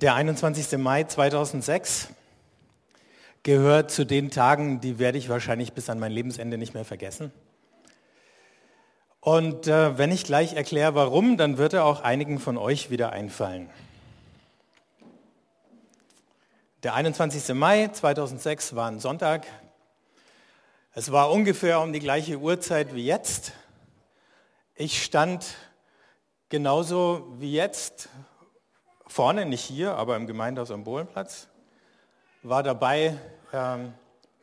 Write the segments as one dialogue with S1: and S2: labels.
S1: Der 21. Mai 2006 gehört zu den Tagen, die werde ich wahrscheinlich bis an mein Lebensende nicht mehr vergessen. Und äh, wenn ich gleich erkläre, warum, dann wird er auch einigen von euch wieder einfallen. Der 21. Mai 2006 war ein Sonntag. Es war ungefähr um die gleiche Uhrzeit wie jetzt. Ich stand genauso wie jetzt vorne, nicht hier, aber im Gemeindehaus am Bohlenplatz. War dabei, ähm,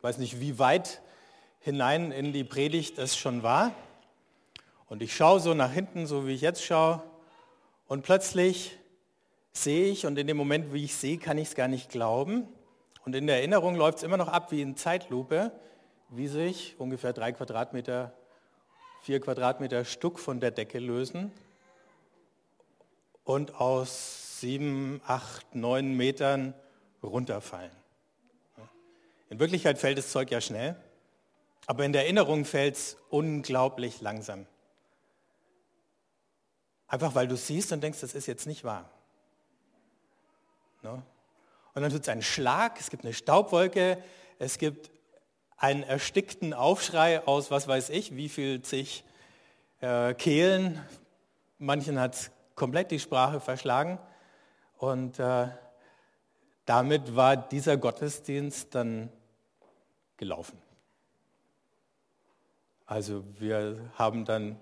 S1: weiß nicht, wie weit hinein in die Predigt es schon war. Und ich schaue so nach hinten, so wie ich jetzt schaue. Und plötzlich sehe ich, und in dem Moment, wie ich sehe, kann ich es gar nicht glauben. Und in der Erinnerung läuft es immer noch ab wie in Zeitlupe, wie sich ungefähr drei Quadratmeter, vier Quadratmeter Stuck von der Decke lösen und aus sieben, acht, neun Metern runterfallen. In Wirklichkeit fällt das Zeug ja schnell, aber in der Erinnerung fällt es unglaublich langsam. Einfach weil du siehst und denkst, das ist jetzt nicht wahr. Ne? Und dann tut es einen Schlag, es gibt eine Staubwolke, es gibt einen erstickten Aufschrei aus, was weiß ich, wie viel zig äh, Kehlen. Manchen hat es komplett die Sprache verschlagen. Und äh, damit war dieser Gottesdienst dann gelaufen. Also wir haben dann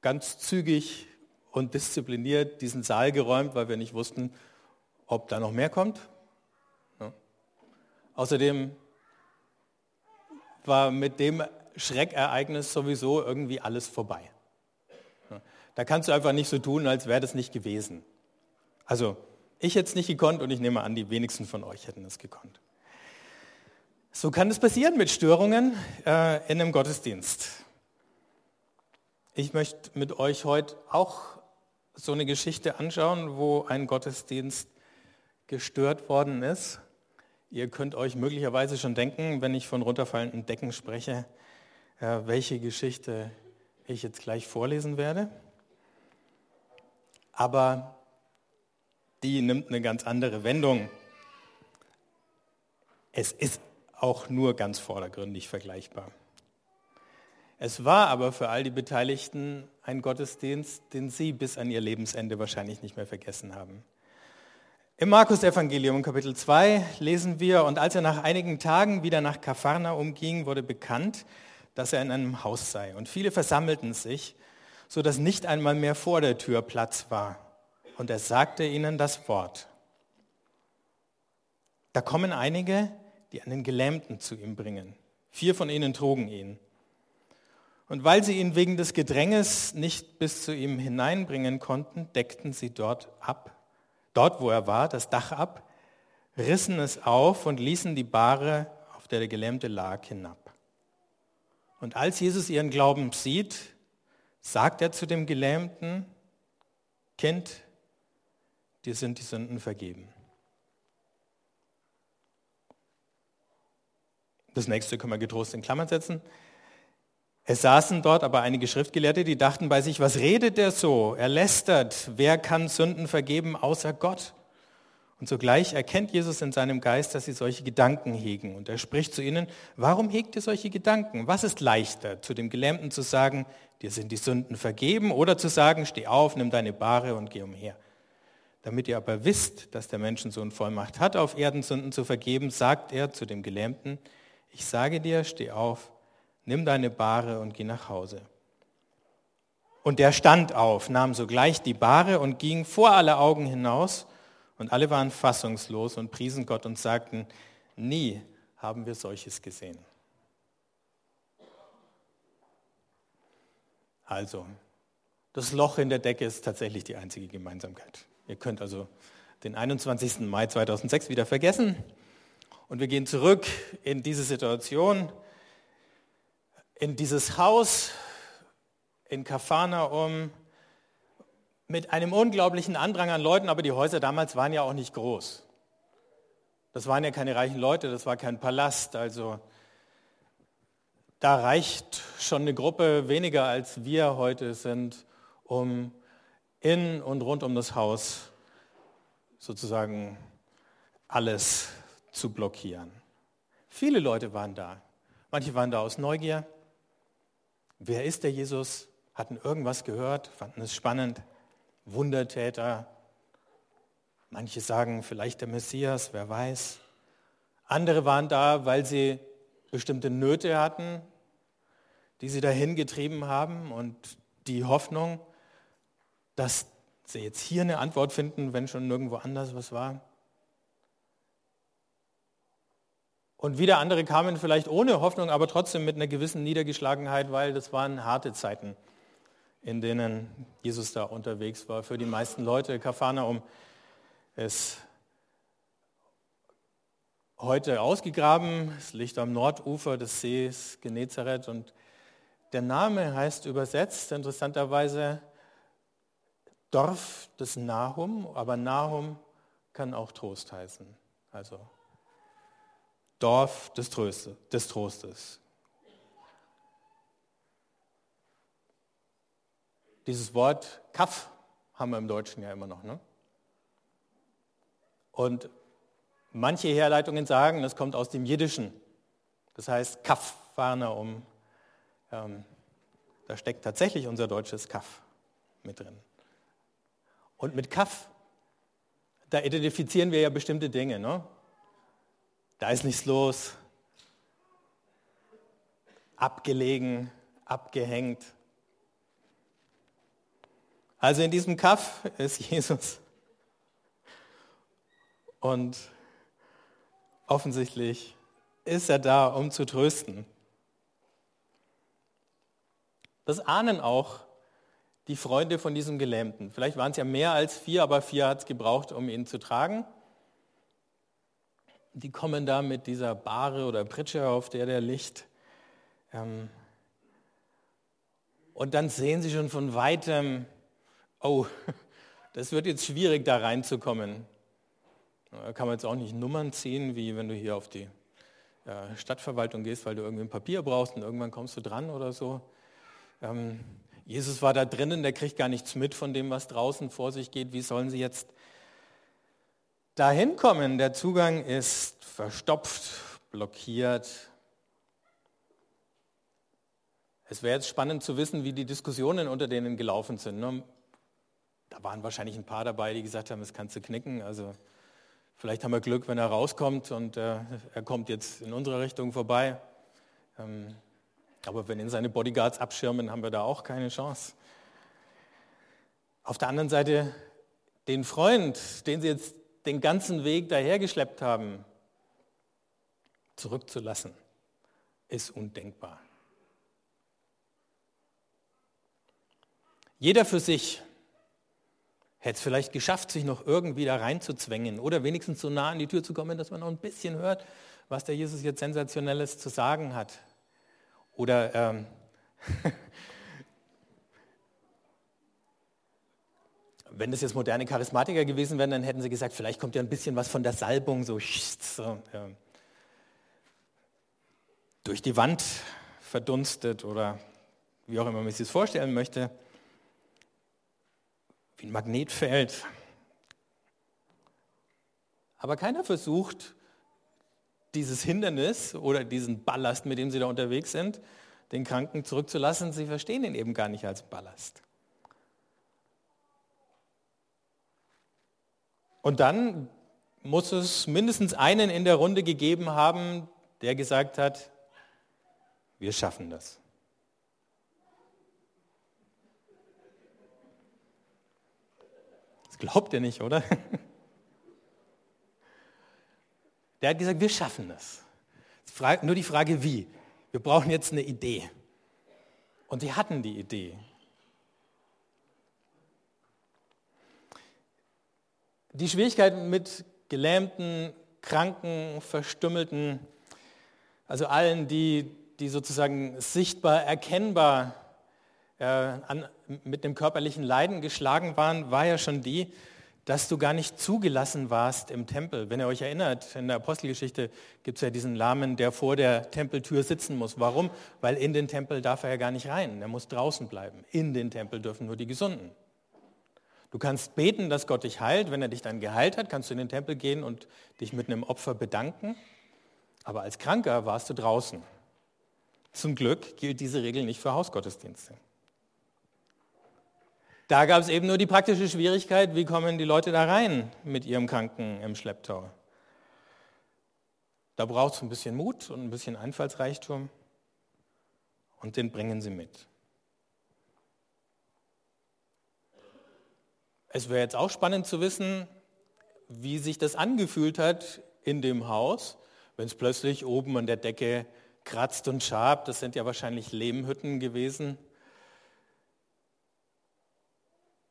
S1: ganz zügig und diszipliniert diesen Saal geräumt, weil wir nicht wussten, ob da noch mehr kommt. Ja. Außerdem war mit dem Schreckereignis sowieso irgendwie alles vorbei. Ja. Da kannst du einfach nicht so tun, als wäre das nicht gewesen. Also ich hätte es nicht gekonnt und ich nehme an, die wenigsten von euch hätten es gekonnt. So kann es passieren mit Störungen äh, in einem Gottesdienst. Ich möchte mit euch heute auch so eine Geschichte anschauen, wo ein Gottesdienst gestört worden ist. Ihr könnt euch möglicherweise schon denken, wenn ich von runterfallenden Decken spreche, äh, welche Geschichte ich jetzt gleich vorlesen werde. Aber die nimmt eine ganz andere Wendung. Es ist auch nur ganz vordergründig vergleichbar. Es war aber für all die Beteiligten ein Gottesdienst, den sie bis an ihr Lebensende wahrscheinlich nicht mehr vergessen haben. Im Markus-Evangelium Kapitel 2 lesen wir, und als er nach einigen Tagen wieder nach Kapharnaum ging, wurde bekannt, dass er in einem Haus sei. Und viele versammelten sich, so dass nicht einmal mehr vor der Tür Platz war. Und er sagte ihnen das Wort. Da kommen einige, die einen Gelähmten zu ihm bringen. Vier von ihnen trugen ihn. Und weil sie ihn wegen des Gedränges nicht bis zu ihm hineinbringen konnten, deckten sie dort ab, dort wo er war, das Dach ab, rissen es auf und ließen die Bahre, auf der der Gelähmte lag, hinab. Und als Jesus ihren Glauben sieht, sagt er zu dem Gelähmten, Kind, dir sind die Sünden vergeben. Das nächste können wir getrost in Klammern setzen. Es saßen dort aber einige Schriftgelehrte, die dachten bei sich, was redet der so? Er lästert. Wer kann Sünden vergeben außer Gott? Und sogleich erkennt Jesus in seinem Geist, dass sie solche Gedanken hegen. Und er spricht zu ihnen, warum hegt ihr solche Gedanken? Was ist leichter, zu dem Gelähmten zu sagen, dir sind die Sünden vergeben, oder zu sagen, steh auf, nimm deine Bahre und geh umher? Damit ihr aber wisst, dass der Menschensohn Vollmacht hat, auf Erden Sünden zu vergeben, sagt er zu dem Gelähmten, ich sage dir, steh auf, nimm deine Bahre und geh nach Hause. Und der stand auf, nahm sogleich die Bahre und ging vor alle Augen hinaus. Und alle waren fassungslos und priesen Gott und sagten, nie haben wir solches gesehen. Also, das Loch in der Decke ist tatsächlich die einzige Gemeinsamkeit. Ihr könnt also den 21. Mai 2006 wieder vergessen. Und wir gehen zurück in diese Situation in dieses Haus in Kafanaum mit einem unglaublichen Andrang an Leuten, aber die Häuser damals waren ja auch nicht groß. Das waren ja keine reichen Leute, das war kein Palast, also da reicht schon eine Gruppe weniger als wir heute sind, um in und rund um das Haus sozusagen alles zu blockieren. Viele Leute waren da. Manche waren da aus Neugier. Wer ist der Jesus? Hatten irgendwas gehört, fanden es spannend. Wundertäter. Manche sagen vielleicht der Messias, wer weiß. Andere waren da, weil sie bestimmte Nöte hatten, die sie dahin getrieben haben und die Hoffnung, dass sie jetzt hier eine Antwort finden, wenn schon nirgendwo anders was war. Und wieder andere kamen vielleicht ohne Hoffnung, aber trotzdem mit einer gewissen Niedergeschlagenheit, weil das waren harte Zeiten, in denen Jesus da unterwegs war. Für die meisten Leute, Kapharnaum ist heute ausgegraben, es liegt am Nordufer des Sees Genezareth und der Name heißt übersetzt interessanterweise Dorf des Nahum, aber Nahum kann auch Trost heißen. Also Dorf des, Tröste, des Trostes. Dieses Wort Kaff haben wir im Deutschen ja immer noch. Ne? Und manche Herleitungen sagen, das kommt aus dem Jiddischen. Das heißt Kaff, Warner um. Ähm, da steckt tatsächlich unser deutsches Kaff mit drin. Und mit Kaff, da identifizieren wir ja bestimmte Dinge. Ne? Da ist nichts los. Abgelegen, abgehängt. Also in diesem Kaff ist Jesus. Und offensichtlich ist er da, um zu trösten. Das ahnen auch die Freunde von diesem Gelähmten. Vielleicht waren es ja mehr als vier, aber vier hat es gebraucht, um ihn zu tragen die kommen da mit dieser Bahre oder Pritsche, auf der der liegt. Ähm, und dann sehen sie schon von weitem, oh, das wird jetzt schwierig, da reinzukommen. Da kann man jetzt auch nicht Nummern ziehen, wie wenn du hier auf die Stadtverwaltung gehst, weil du irgendwie ein Papier brauchst und irgendwann kommst du dran oder so. Jesus war da drinnen, der kriegt gar nichts mit von dem, was draußen vor sich geht. Wie sollen sie jetzt dahin kommen. Der Zugang ist verstopft, blockiert. Es wäre jetzt spannend zu wissen, wie die Diskussionen unter denen gelaufen sind. Ne? Da waren wahrscheinlich ein paar dabei, die gesagt haben, das kannst du knicken. Also vielleicht haben wir Glück, wenn er rauskommt und äh, er kommt jetzt in unsere Richtung vorbei. Ähm, aber wenn ihn seine Bodyguards abschirmen, haben wir da auch keine Chance. Auf der anderen Seite den Freund, den sie jetzt den ganzen Weg dahergeschleppt haben, zurückzulassen, ist undenkbar. Jeder für sich hätte es vielleicht geschafft, sich noch irgendwie da reinzuzwängen oder wenigstens so nah an die Tür zu kommen, dass man noch ein bisschen hört, was der Jesus jetzt Sensationelles zu sagen hat. Oder ähm, wenn das jetzt moderne Charismatiker gewesen wären, dann hätten sie gesagt, vielleicht kommt ja ein bisschen was von der Salbung so, so ja, durch die Wand verdunstet oder wie auch immer man sich das vorstellen möchte, wie ein Magnetfeld. Aber keiner versucht, dieses Hindernis oder diesen Ballast, mit dem sie da unterwegs sind, den Kranken zurückzulassen. Sie verstehen ihn eben gar nicht als Ballast. Und dann muss es mindestens einen in der Runde gegeben haben, der gesagt hat, wir schaffen das. Das glaubt ihr nicht, oder? Der hat gesagt, wir schaffen das. Nur die Frage, wie. Wir brauchen jetzt eine Idee. Und sie hatten die Idee. Die Schwierigkeiten mit Gelähmten, Kranken, Verstümmelten, also allen, die, die sozusagen sichtbar erkennbar äh, an, mit dem körperlichen Leiden geschlagen waren, war ja schon die, dass du gar nicht zugelassen warst im Tempel. Wenn ihr euch erinnert, in der Apostelgeschichte gibt es ja diesen Lahmen, der vor der Tempeltür sitzen muss. Warum? Weil in den Tempel darf er ja gar nicht rein. Er muss draußen bleiben. In den Tempel dürfen nur die Gesunden. Du kannst beten, dass Gott dich heilt. Wenn er dich dann geheilt hat, kannst du in den Tempel gehen und dich mit einem Opfer bedanken. Aber als Kranker warst du draußen. Zum Glück gilt diese Regel nicht für Hausgottesdienste. Da gab es eben nur die praktische Schwierigkeit, wie kommen die Leute da rein mit ihrem Kranken im Schlepptau. Da braucht es ein bisschen Mut und ein bisschen Einfallsreichtum und den bringen sie mit. Es wäre jetzt auch spannend zu wissen, wie sich das angefühlt hat in dem Haus, wenn es plötzlich oben an der Decke kratzt und schabt. Das sind ja wahrscheinlich Lehmhütten gewesen.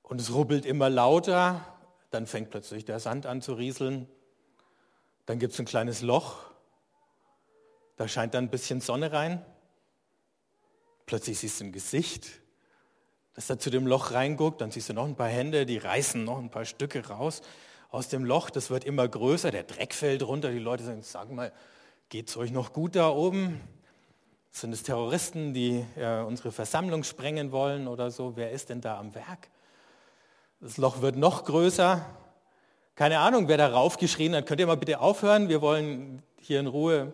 S1: Und es rubbelt immer lauter. Dann fängt plötzlich der Sand an zu rieseln. Dann gibt es ein kleines Loch. Da scheint dann ein bisschen Sonne rein. Plötzlich siehst du ein Gesicht dass er zu dem Loch reinguckt, dann siehst du noch ein paar Hände, die reißen noch ein paar Stücke raus aus dem Loch, das wird immer größer, der Dreck fällt runter, die Leute sagen, sag mal, geht es euch noch gut da oben? Sind es Terroristen, die äh, unsere Versammlung sprengen wollen oder so? Wer ist denn da am Werk? Das Loch wird noch größer. Keine Ahnung, wer da raufgeschrien hat. Könnt ihr mal bitte aufhören? Wir wollen hier in Ruhe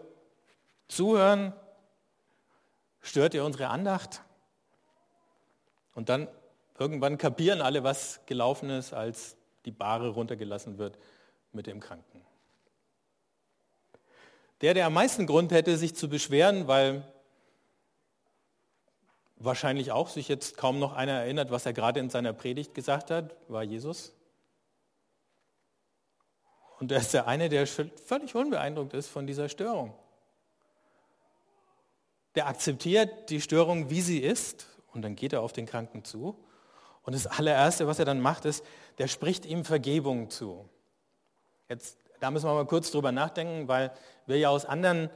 S1: zuhören. Stört ihr unsere Andacht? Und dann irgendwann kapieren alle, was gelaufen ist, als die Bahre runtergelassen wird mit dem Kranken. Der, der am meisten Grund hätte, sich zu beschweren, weil wahrscheinlich auch sich jetzt kaum noch einer erinnert, was er gerade in seiner Predigt gesagt hat, war Jesus. Und er ist der eine, der völlig unbeeindruckt ist von dieser Störung. Der akzeptiert die Störung, wie sie ist und dann geht er auf den Kranken zu. Und das allererste, was er dann macht, ist, der spricht ihm Vergebung zu. Jetzt, da müssen wir mal kurz drüber nachdenken, weil wir ja aus anderen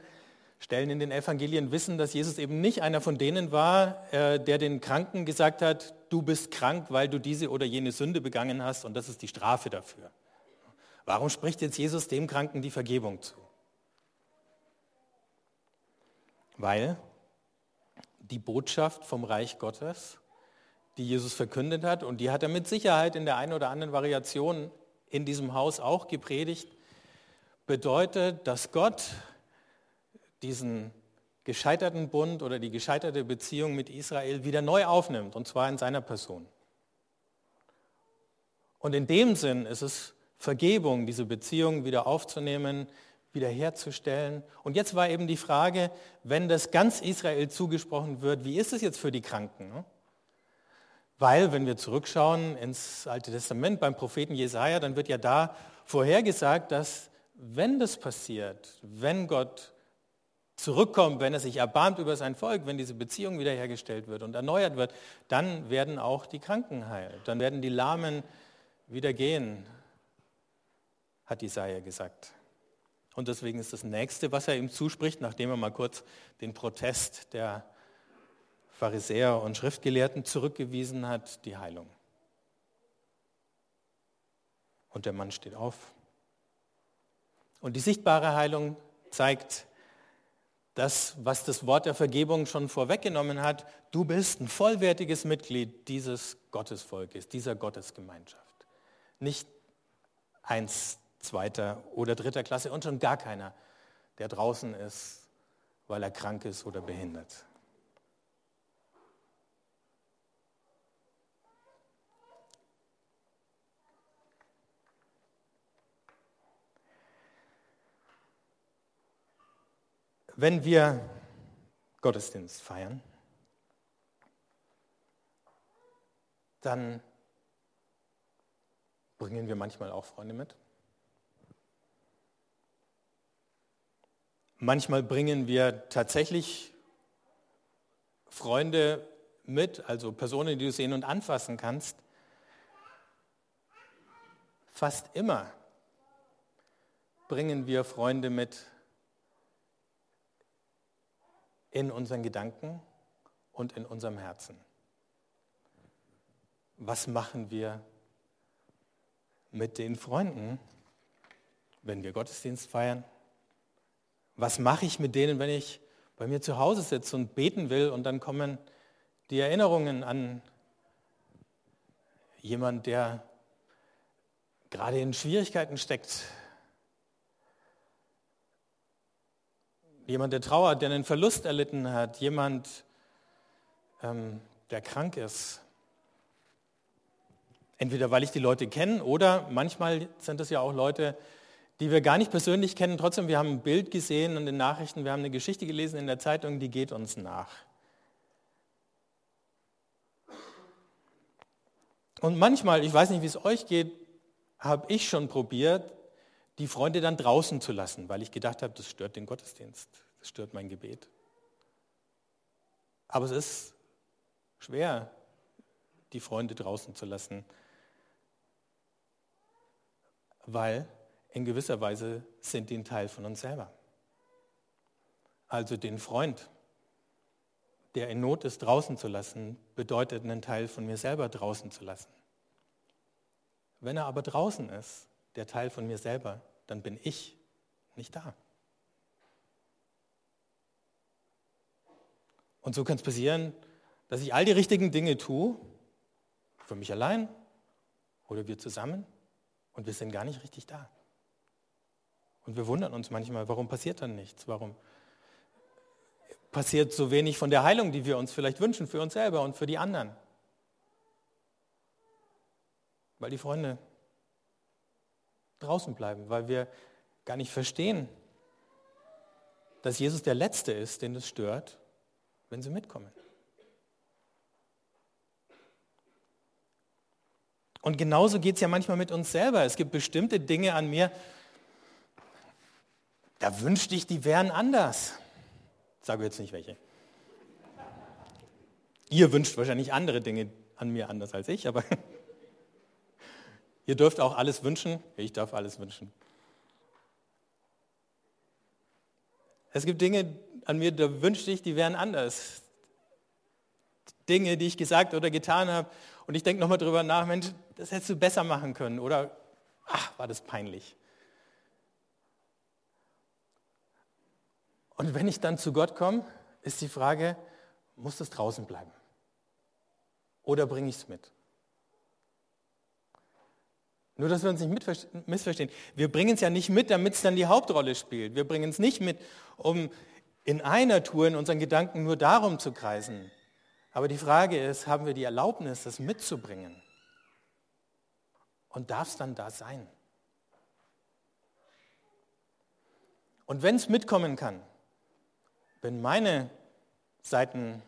S1: Stellen in den Evangelien wissen, dass Jesus eben nicht einer von denen war, äh, der den Kranken gesagt hat, du bist krank, weil du diese oder jene Sünde begangen hast und das ist die Strafe dafür. Warum spricht jetzt Jesus dem Kranken die Vergebung zu? Weil die Botschaft vom Reich Gottes, die Jesus verkündet hat. Und die hat er mit Sicherheit in der einen oder anderen Variation in diesem Haus auch gepredigt. Bedeutet, dass Gott diesen gescheiterten Bund oder die gescheiterte Beziehung mit Israel wieder neu aufnimmt, und zwar in seiner Person. Und in dem Sinn ist es Vergebung, diese Beziehung wieder aufzunehmen, wiederherzustellen. Und jetzt war eben die Frage, wenn das ganz Israel zugesprochen wird, wie ist es jetzt für die Kranken? Weil, wenn wir zurückschauen ins Alte Testament beim Propheten Jesaja, dann wird ja da vorhergesagt, dass wenn das passiert, wenn Gott zurückkommt, wenn er sich erbarmt über sein Volk, wenn diese Beziehung wiederhergestellt wird und erneuert wird, dann werden auch die Kranken heil. Dann werden die Lahmen wieder gehen, hat Jesaja gesagt. Und deswegen ist das Nächste, was er ihm zuspricht, nachdem er mal kurz den Protest der Pharisäer und Schriftgelehrten zurückgewiesen hat, die Heilung. Und der Mann steht auf. Und die sichtbare Heilung zeigt das, was das Wort der Vergebung schon vorweggenommen hat. Du bist ein vollwertiges Mitglied dieses Gottesvolkes, dieser Gottesgemeinschaft. Nicht eins zweiter oder dritter Klasse und schon gar keiner, der draußen ist, weil er krank ist oder behindert. Wenn wir Gottesdienst feiern, dann bringen wir manchmal auch Freunde mit. Manchmal bringen wir tatsächlich Freunde mit, also Personen, die du sehen und anfassen kannst. Fast immer bringen wir Freunde mit in unseren Gedanken und in unserem Herzen. Was machen wir mit den Freunden, wenn wir Gottesdienst feiern? Was mache ich mit denen, wenn ich bei mir zu Hause sitze und beten will und dann kommen die Erinnerungen an jemand, der gerade in Schwierigkeiten steckt. Jemand, der trauert, der einen Verlust erlitten hat, jemand, ähm, der krank ist. Entweder weil ich die Leute kenne oder manchmal sind es ja auch Leute, die wir gar nicht persönlich kennen. Trotzdem, wir haben ein Bild gesehen in den Nachrichten, wir haben eine Geschichte gelesen in der Zeitung, die geht uns nach. Und manchmal, ich weiß nicht, wie es euch geht, habe ich schon probiert, die Freunde dann draußen zu lassen, weil ich gedacht habe, das stört den Gottesdienst, das stört mein Gebet. Aber es ist schwer, die Freunde draußen zu lassen, weil in gewisser Weise sind die ein Teil von uns selber. Also den Freund, der in Not ist, draußen zu lassen, bedeutet einen Teil von mir selber draußen zu lassen. Wenn er aber draußen ist, der Teil von mir selber, dann bin ich nicht da. Und so kann es passieren, dass ich all die richtigen Dinge tue, für mich allein oder wir zusammen, und wir sind gar nicht richtig da. Und wir wundern uns manchmal, warum passiert dann nichts? Warum passiert so wenig von der Heilung, die wir uns vielleicht wünschen für uns selber und für die anderen? Weil die Freunde draußen bleiben, weil wir gar nicht verstehen, dass Jesus der Letzte ist, den es stört, wenn sie mitkommen. Und genauso geht es ja manchmal mit uns selber. Es gibt bestimmte Dinge an mir, da wünschte ich, die wären anders. Ich sage jetzt nicht welche. Ihr wünscht wahrscheinlich andere Dinge an mir anders als ich, aber ihr dürft auch alles wünschen. Ich darf alles wünschen. Es gibt Dinge an mir, da wünschte ich, die wären anders. Dinge, die ich gesagt oder getan habe. Und ich denke nochmal drüber nach, Mensch, das hättest du besser machen können. Oder, ach, war das peinlich. Und wenn ich dann zu Gott komme, ist die Frage, muss das draußen bleiben? Oder bringe ich es mit? Nur, dass wir uns nicht missverstehen. Wir bringen es ja nicht mit, damit es dann die Hauptrolle spielt. Wir bringen es nicht mit, um in einer Tour in unseren Gedanken nur darum zu kreisen. Aber die Frage ist, haben wir die Erlaubnis, das mitzubringen? Und darf es dann da sein? Und wenn es mitkommen kann, wenn meine Seiten,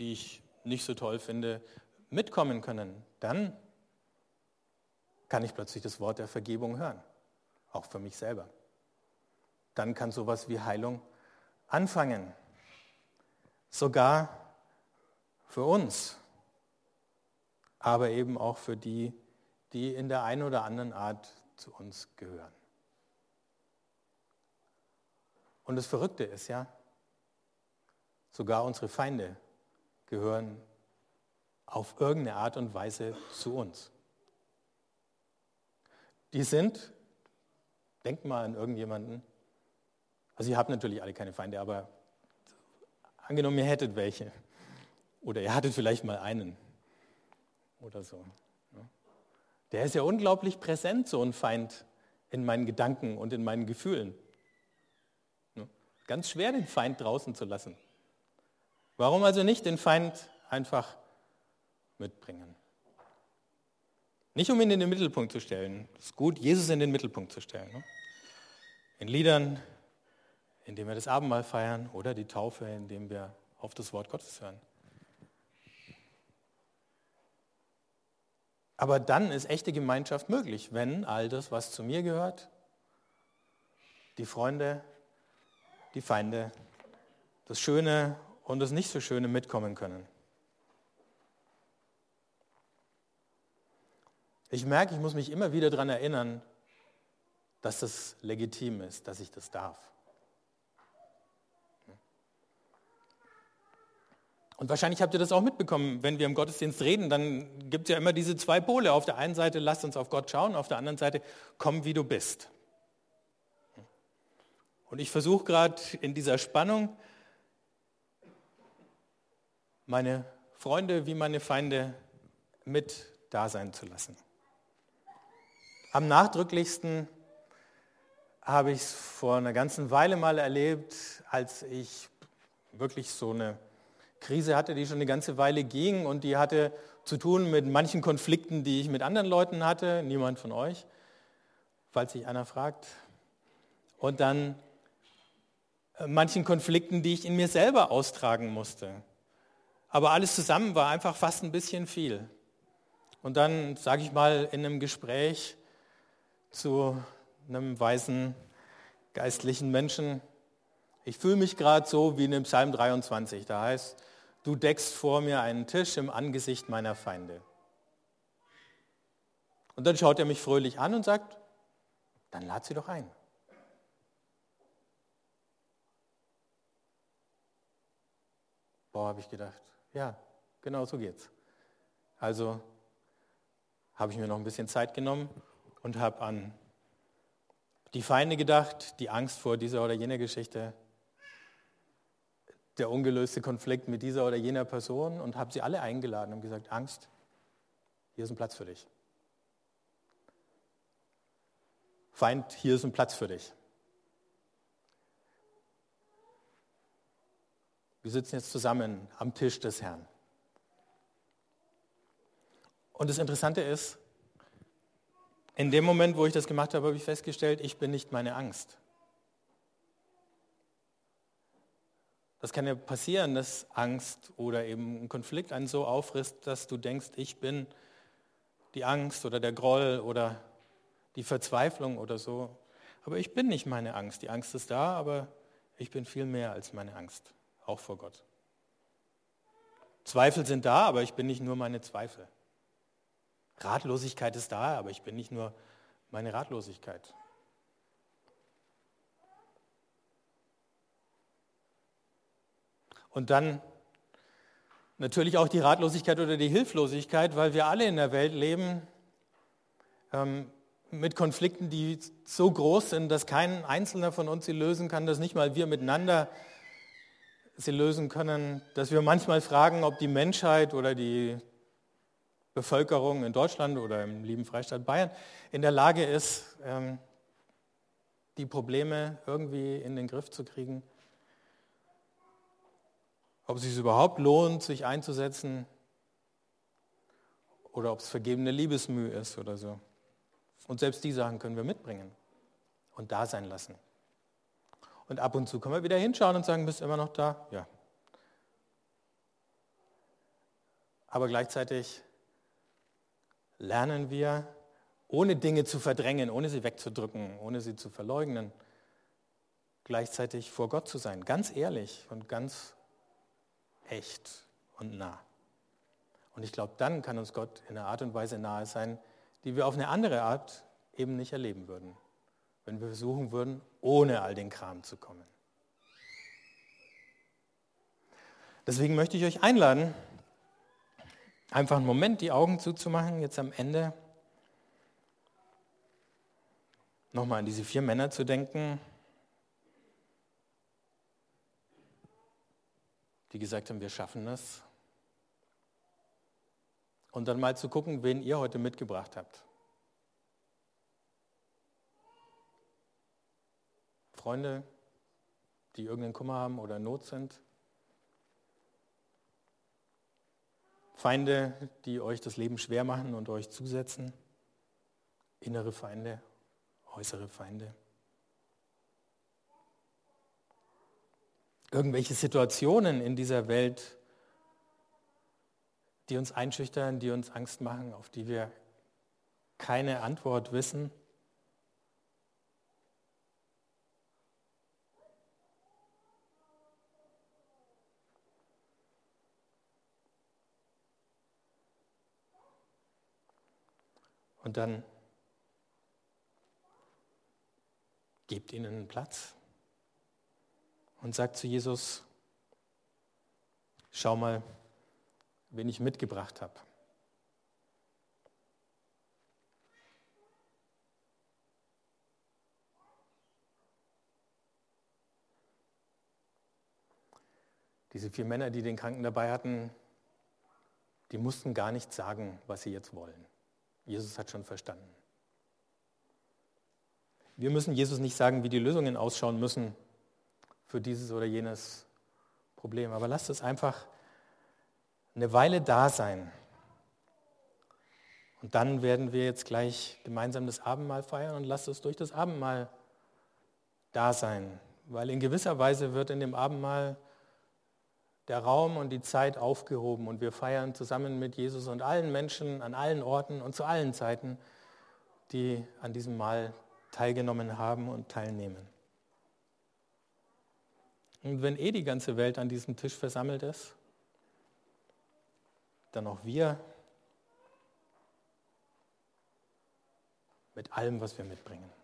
S1: die ich nicht so toll finde, mitkommen können, dann kann ich plötzlich das Wort der Vergebung hören, auch für mich selber. Dann kann sowas wie Heilung anfangen, sogar für uns, aber eben auch für die, die in der einen oder anderen Art zu uns gehören. Und das Verrückte ist ja, Sogar unsere Feinde gehören auf irgendeine Art und Weise zu uns. Die sind, denkt mal an irgendjemanden, also ihr habt natürlich alle keine Feinde, aber angenommen, ihr hättet welche. Oder ihr hattet vielleicht mal einen. Oder so. Der ist ja unglaublich präsent, so ein Feind, in meinen Gedanken und in meinen Gefühlen. Ganz schwer, den Feind draußen zu lassen. Warum also nicht den Feind einfach mitbringen? Nicht um ihn in den Mittelpunkt zu stellen. Es ist gut, Jesus in den Mittelpunkt zu stellen. Ne? In Liedern, indem wir das Abendmahl feiern oder die Taufe, indem wir auf das Wort Gottes hören. Aber dann ist echte Gemeinschaft möglich, wenn all das, was zu mir gehört, die Freunde, die Feinde, das Schöne und das nicht so Schöne mitkommen können. Ich merke, ich muss mich immer wieder daran erinnern, dass das legitim ist, dass ich das darf. Und wahrscheinlich habt ihr das auch mitbekommen, wenn wir im Gottesdienst reden, dann gibt es ja immer diese zwei Pole. Auf der einen Seite, lasst uns auf Gott schauen, auf der anderen Seite, komm, wie du bist. Und ich versuche gerade in dieser Spannung meine Freunde wie meine Feinde mit da sein zu lassen. Am nachdrücklichsten habe ich es vor einer ganzen Weile mal erlebt, als ich wirklich so eine Krise hatte, die schon eine ganze Weile ging und die hatte zu tun mit manchen Konflikten, die ich mit anderen Leuten hatte, niemand von euch, falls sich einer fragt. Und dann äh, manchen Konflikten, die ich in mir selber austragen musste. Aber alles zusammen war einfach fast ein bisschen viel. Und dann, sage ich mal, in einem Gespräch zu einem weisen geistlichen Menschen, ich fühle mich gerade so wie in dem Psalm 23, da heißt, du deckst vor mir einen Tisch im Angesicht meiner Feinde. Und dann schaut er mich fröhlich an und sagt, dann lad sie doch ein. Boah, habe ich gedacht, ja, genau so geht's. Also habe ich mir noch ein bisschen Zeit genommen und habe an die Feinde gedacht, die Angst vor dieser oder jener Geschichte, der ungelöste Konflikt mit dieser oder jener Person und habe sie alle eingeladen und gesagt, Angst, hier ist ein Platz für dich. Feind, hier ist ein Platz für dich. Wir sitzen jetzt zusammen am Tisch des Herrn. Und das Interessante ist, in dem Moment, wo ich das gemacht habe, habe ich festgestellt, ich bin nicht meine Angst. Das kann ja passieren, dass Angst oder eben ein Konflikt einen so auffrisst, dass du denkst, ich bin die Angst oder der Groll oder die Verzweiflung oder so. Aber ich bin nicht meine Angst. Die Angst ist da, aber ich bin viel mehr als meine Angst auch vor Gott. Zweifel sind da, aber ich bin nicht nur meine Zweifel. Ratlosigkeit ist da, aber ich bin nicht nur meine Ratlosigkeit. Und dann natürlich auch die Ratlosigkeit oder die Hilflosigkeit, weil wir alle in der Welt leben ähm, mit Konflikten, die so groß sind, dass kein Einzelner von uns sie lösen kann, dass nicht mal wir miteinander sie lösen können, dass wir manchmal fragen, ob die Menschheit oder die Bevölkerung in Deutschland oder im lieben Freistaat Bayern in der Lage ist, ähm, die Probleme irgendwie in den Griff zu kriegen. Ob es sich überhaupt lohnt, sich einzusetzen oder ob es vergebene Liebesmühe ist oder so. Und selbst die Sachen können wir mitbringen und da sein lassen. Und ab und zu können wir wieder hinschauen und sagen, bist du immer noch da? Ja. Aber gleichzeitig lernen wir, ohne Dinge zu verdrängen, ohne sie wegzudrücken, ohne sie zu verleugnen, gleichzeitig vor Gott zu sein, ganz ehrlich und ganz echt und nah. Und ich glaube, dann kann uns Gott in einer Art und Weise nahe sein, die wir auf eine andere Art eben nicht erleben würden wenn wir versuchen würden, ohne all den Kram zu kommen. Deswegen möchte ich euch einladen, einfach einen Moment die Augen zuzumachen, jetzt am Ende nochmal an diese vier Männer zu denken, die gesagt haben, wir schaffen das. Und dann mal zu gucken, wen ihr heute mitgebracht habt. Freunde, die irgendeinen Kummer haben oder Not sind. Feinde, die euch das Leben schwer machen und euch zusetzen. Innere Feinde, äußere Feinde. Irgendwelche Situationen in dieser Welt, die uns einschüchtern, die uns Angst machen, auf die wir keine Antwort wissen. Dann gebt ihnen einen Platz und sagt zu Jesus, schau mal, wen ich mitgebracht habe. Diese vier Männer, die den Kranken dabei hatten, die mussten gar nicht sagen, was sie jetzt wollen. Jesus hat schon verstanden. Wir müssen Jesus nicht sagen, wie die Lösungen ausschauen müssen für dieses oder jenes Problem. Aber lasst es einfach eine Weile da sein. Und dann werden wir jetzt gleich gemeinsam das Abendmahl feiern und lasst es durch das Abendmahl da sein. Weil in gewisser Weise wird in dem Abendmahl der Raum und die Zeit aufgehoben und wir feiern zusammen mit Jesus und allen Menschen an allen Orten und zu allen Zeiten, die an diesem Mahl teilgenommen haben und teilnehmen. Und wenn eh die ganze Welt an diesem Tisch versammelt ist, dann auch wir mit allem, was wir mitbringen.